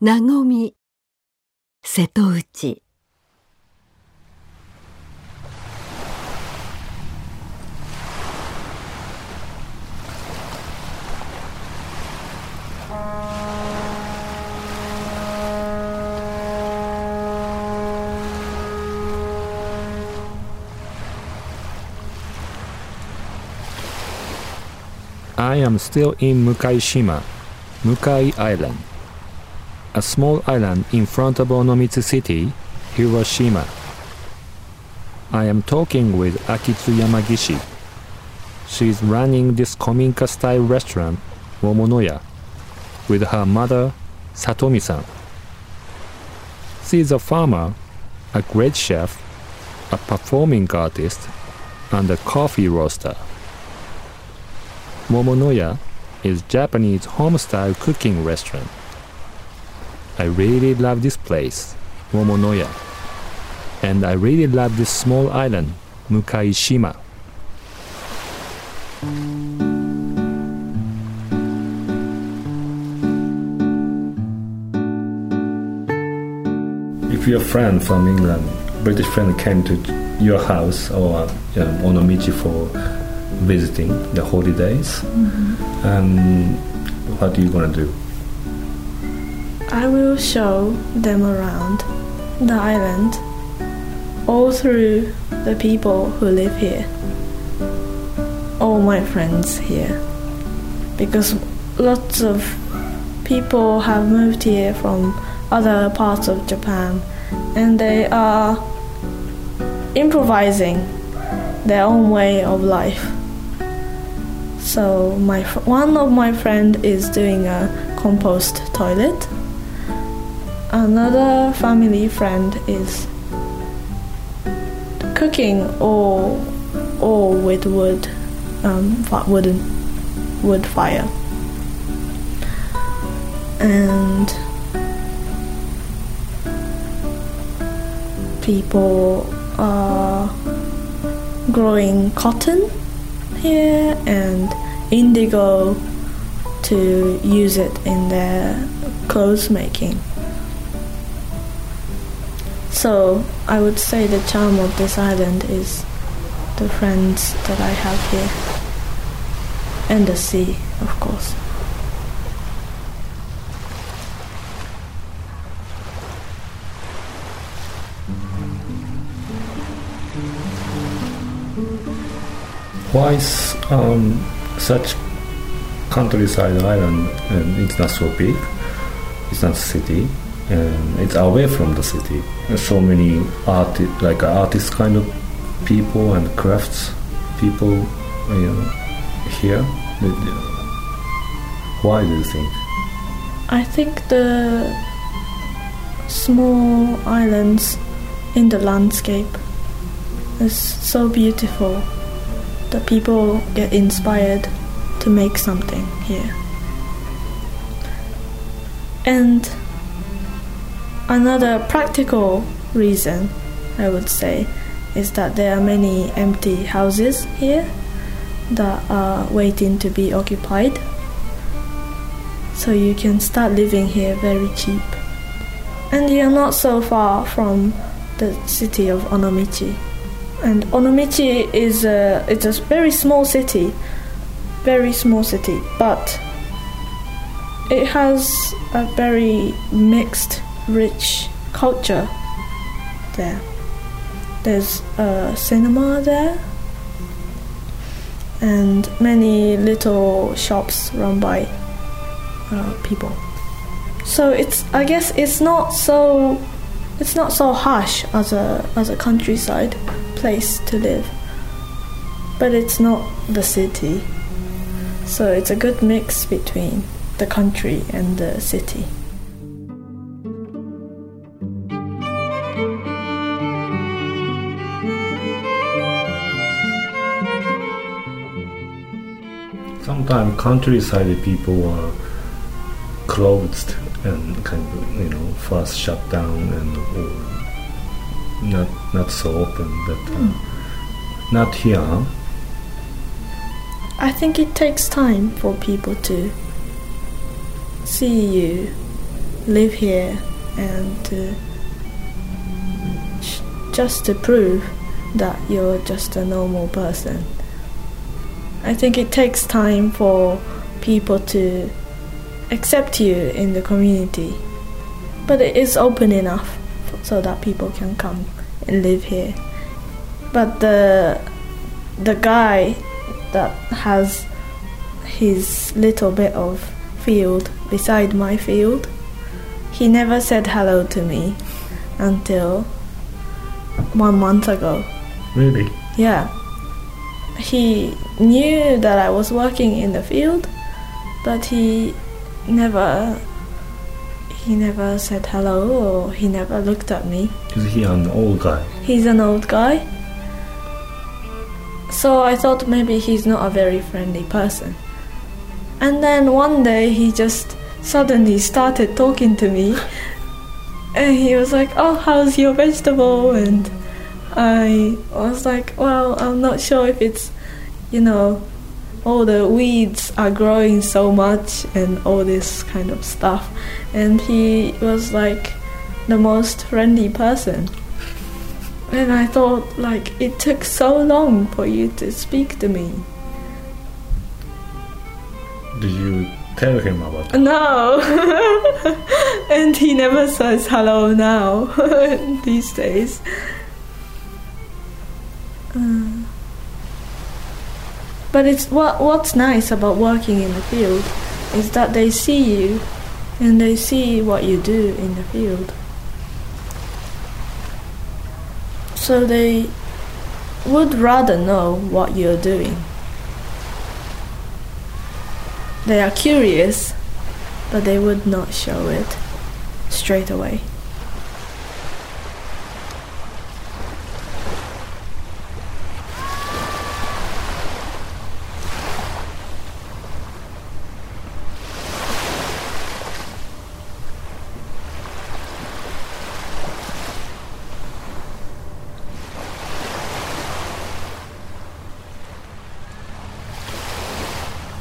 なごみ瀬戸内 I am still in Mukaishima, Mukai Island, a small island in front of Onomichi City, Hiroshima. I am talking with Akitsu Yamagishi. She is running this Kominka style restaurant, Momonoya, with her mother, Satomi san. She is a farmer, a great chef, a performing artist, and a coffee roaster. Momonoya is Japanese home-style cooking restaurant. I really love this place, Momonoya. And I really love this small island, Mukaishima. If your friend from England, British friend came to your house or um, Onomichi for visiting the holidays, um, what are you gonna do? Show them around the island all through the people who live here. All my friends here. Because lots of people have moved here from other parts of Japan and they are improvising their own way of life. So my one of my friend is doing a compost toilet. Another family friend is cooking all all with wood, um, wooden wood fire, and people are growing cotton here and indigo to use it in their clothes making. So I would say the charm of this island is the friends that I have here and the sea, of course. Why is um, such countryside island and it's not so big? It's not a city and it's away from the city. So many art, like uh, artist kind of people and crafts people, you know, here. Uh, why do you think? I think the small islands in the landscape is so beautiful that people get inspired to make something here. And another practical reason, I would say, is that there are many empty houses here that are waiting to be occupied. So you can start living here very cheap. And you're not so far from the city of Onomichi. And Onomichi is a it's a very small city, very small city, but it has a very mixed, rich culture there. There's a cinema there, and many little shops run by uh, people. So it's I guess it's not so it's not so harsh as a as a countryside place to live, but it's not the city. So it's a good mix between the country and the city. Sometimes countryside people are closed and kind of you know fast shut down and not not so open, but uh, not here. I think it takes time for people to see you live here and to sh- just to prove that you're just a normal person. I think it takes time for people to accept you in the community, but it is open enough so that people can come and live here. But the the guy that has his little bit of field beside my field, he never said hello to me until one month ago. Really? Yeah. He knew that I was working in the field, but he never he never said hello or he never looked at me. Is he an old guy? He's an old guy. So I thought maybe he's not a very friendly person. And then one day he just suddenly started talking to me. And he was like, Oh, how's your vegetable? And I was like, Well, I'm not sure if it's, you know, all the weeds are growing so much and all this kind of stuff. And he was like the most friendly person. And I thought, like, it took so long for you to speak to me. Did you tell him about it? No! and he never says hello now, these days. Uh, but it's what what's nice about working in the field is that they see you and they see what you do in the field. So they would rather know what you're doing. They are curious, but they would not show it straight away.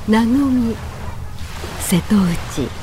名のみ瀬戸内。